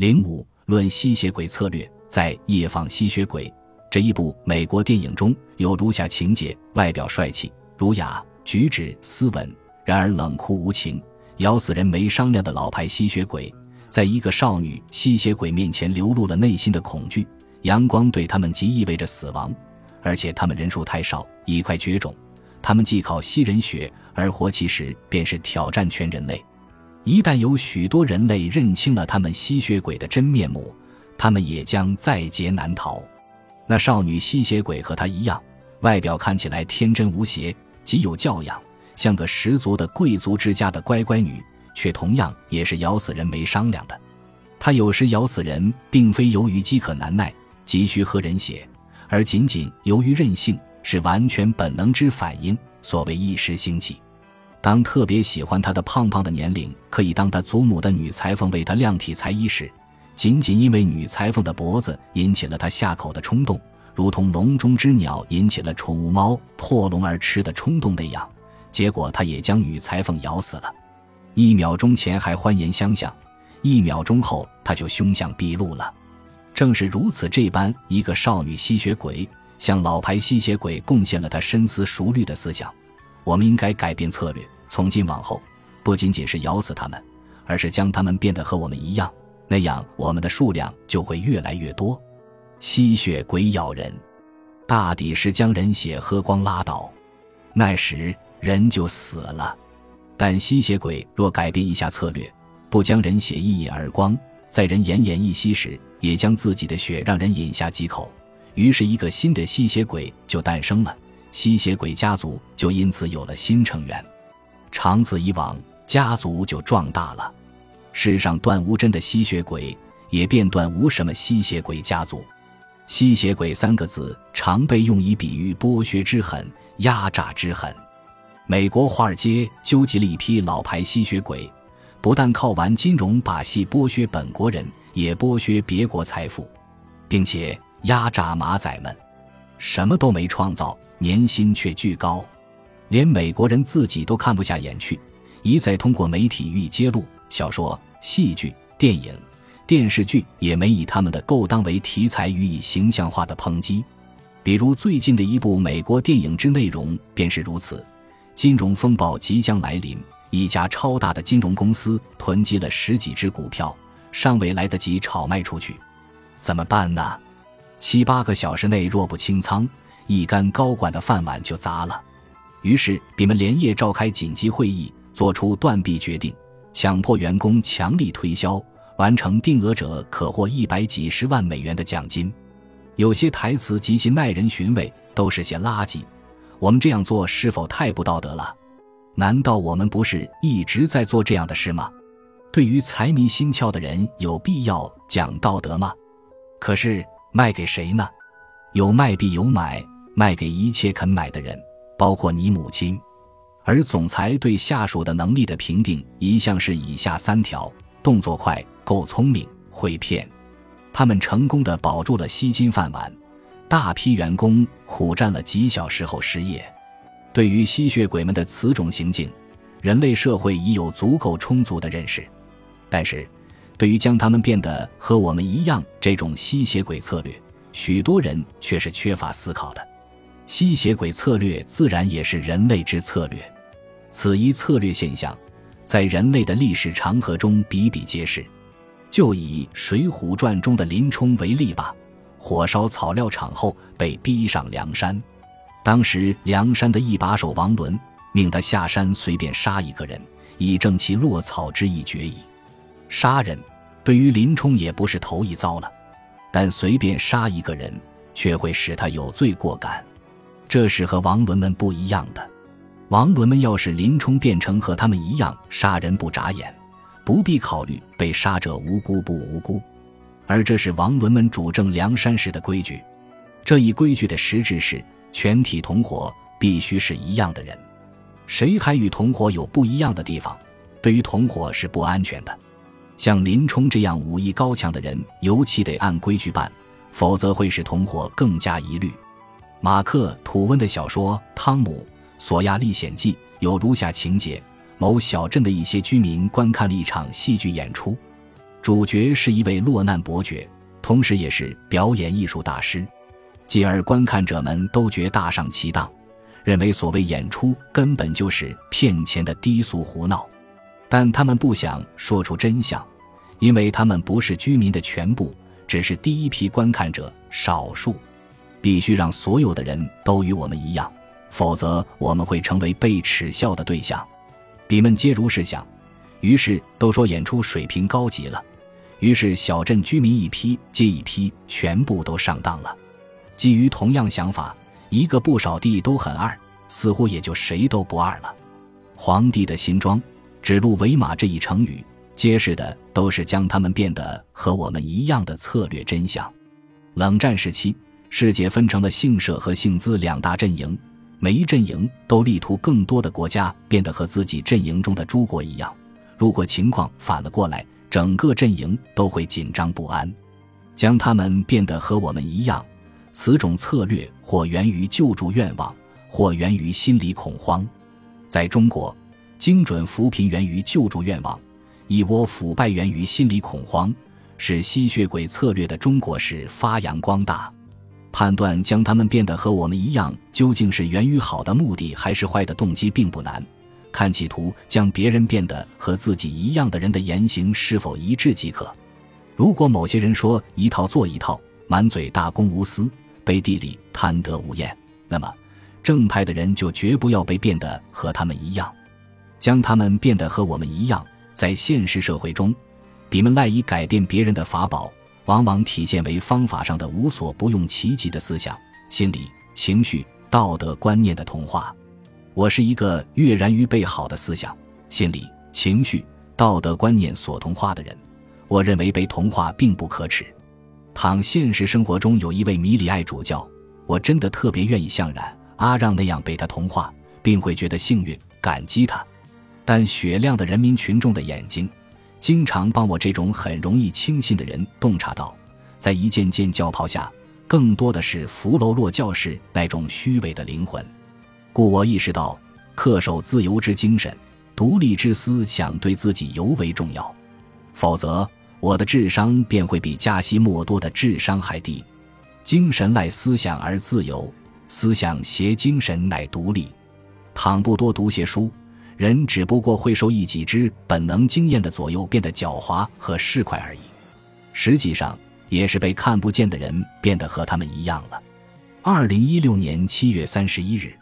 零五论吸血鬼策略，在《夜访吸血鬼》这一部美国电影中有如下情节：外表帅气、儒雅，举止斯文，然而冷酷无情，咬死人没商量的老牌吸血鬼，在一个少女吸血鬼面前流露了内心的恐惧。阳光对他们即意味着死亡，而且他们人数太少，已快绝种。他们既靠吸人血而活，其实便是挑战全人类。一旦有许多人类认清了他们吸血鬼的真面目，他们也将在劫难逃。那少女吸血鬼和她一样，外表看起来天真无邪，极有教养，像个十足的贵族之家的乖乖女，却同样也是咬死人没商量的。她有时咬死人，并非由于饥渴难耐，急需喝人血，而仅仅由于任性，是完全本能之反应。所谓一时兴起。当特别喜欢他的胖胖的年龄可以当他祖母的女裁缝为他量体裁衣时，仅仅因为女裁缝的脖子引起了他下口的冲动，如同笼中之鸟引起了宠物猫破笼而吃的冲动那样，结果他也将女裁缝咬死了。一秒钟前还欢颜相向，一秒钟后他就凶相毕露了。正是如此这般，一个少女吸血鬼向老牌吸血鬼贡献了他深思熟虑的思想。我们应该改变策略，从今往后，不仅仅是咬死他们，而是将他们变得和我们一样，那样我们的数量就会越来越多。吸血鬼咬人，大抵是将人血喝光拉倒，那时人就死了。但吸血鬼若改变一下策略，不将人血一饮而光，在人奄奄一息时，也将自己的血让人饮下几口，于是，一个新的吸血鬼就诞生了。吸血鬼家族就因此有了新成员，长此以往，家族就壮大了。世上断无真的吸血鬼，也便断无什么吸血鬼家族。吸血鬼三个字常被用以比喻剥削之狠、压榨之狠。美国华尔街纠集了一批老牌吸血鬼，不但靠玩金融把戏剥削本国人，也剥削别国财富，并且压榨马仔们，什么都没创造。年薪却巨高，连美国人自己都看不下眼去，一再通过媒体予以揭露。小说、戏剧、电影、电视剧也没以他们的勾当为题材予以形象化的抨击。比如最近的一部美国电影之内容便是如此：金融风暴即将来临，一家超大的金融公司囤积了十几只股票，尚未来得及炒卖出去，怎么办呢？七八个小时内若不清仓。一干高管的饭碗就砸了，于是比们连夜召开紧急会议，做出断臂决定，强迫员工强力推销，完成定额者可获一百几十万美元的奖金。有些台词极其耐人寻味，都是些垃圾。我们这样做是否太不道德了？难道我们不是一直在做这样的事吗？对于财迷心窍的人，有必要讲道德吗？可是卖给谁呢？有卖必有买。卖给一切肯买的人，包括你母亲。而总裁对下属的能力的评定一向是以下三条：动作快、够聪明、会骗。他们成功的保住了吸金饭碗，大批员工苦战了几小时后失业。对于吸血鬼们的此种行径，人类社会已有足够充足的认识。但是，对于将他们变得和我们一样这种吸血鬼策略，许多人却是缺乏思考的。吸血鬼策略自然也是人类之策略，此一策略现象，在人类的历史长河中比比皆是。就以《水浒传》中的林冲为例吧，火烧草料场后被逼上梁山，当时梁山的一把手王伦命他下山随便杀一个人，以正其落草之意决矣。杀人对于林冲也不是头一遭了，但随便杀一个人却会使他有罪过感。这是和王伦们不一样的。王伦们要是林冲变成和他们一样杀人不眨眼，不必考虑被杀者无辜不无辜。而这是王伦们主政梁山时的规矩。这一规矩的实质是，全体同伙必须是一样的人。谁还与同伙有不一样的地方，对于同伙是不安全的。像林冲这样武艺高强的人，尤其得按规矩办，否则会使同伙更加疑虑。马克·吐温的小说《汤姆·索亚历险记》有如下情节：某小镇的一些居民观看了一场戏剧演出，主角是一位落难伯爵，同时也是表演艺术大师，继而观看者们都觉大上其当，认为所谓演出根本就是骗钱的低俗胡闹，但他们不想说出真相，因为他们不是居民的全部，只是第一批观看者，少数。必须让所有的人都与我们一样，否则我们会成为被耻笑的对象。比们皆如是想，于是都说演出水平高级了。于是小镇居民一批接一批，全部都上当了。基于同样想法，一个不少地都很二，似乎也就谁都不二了。皇帝的新装，指鹿为马这一成语，揭示的都是将他们变得和我们一样的策略真相。冷战时期。世界分成了姓社和姓资两大阵营，每一阵营都力图更多的国家变得和自己阵营中的诸国一样。如果情况反了过来，整个阵营都会紧张不安，将他们变得和我们一样。此种策略或源于救助愿望，或源于心理恐慌。在中国，精准扶贫源于救助愿望，一窝腐败源于心理恐慌，使吸血鬼策略的中国式发扬光大。判断将他们变得和我们一样，究竟是源于好的目的还是坏的动机，并不难。看企图将别人变得和自己一样的人的言行是否一致即可。如果某些人说一套做一套，满嘴大公无私，背地里贪得无厌，那么正派的人就绝不要被变得和他们一样，将他们变得和我们一样。在现实社会中，比们赖以改变别人的法宝。往往体现为方法上的无所不用其极的思想、心理、情绪、道德观念的同化。我是一个跃然于被好的思想、心理、情绪、道德观念所同化的人。我认为被同化并不可耻。倘现实生活中有一位米里爱主教，我真的特别愿意像冉阿让那样被他同化，并会觉得幸运、感激他。但雪亮的人民群众的眼睛。经常帮我这种很容易轻信的人洞察到，在一件件教袍下，更多的是福楼洛教士那种虚伪的灵魂。故我意识到，恪守自由之精神、独立之思想对自己尤为重要。否则，我的智商便会比加西莫多的智商还低。精神赖思想而自由，思想携精神乃独立。倘不多读些书。人只不过会受一己之本能经验的左右，变得狡猾和市侩而已。实际上，也是被看不见的人变得和他们一样了。二零一六年七月三十一日。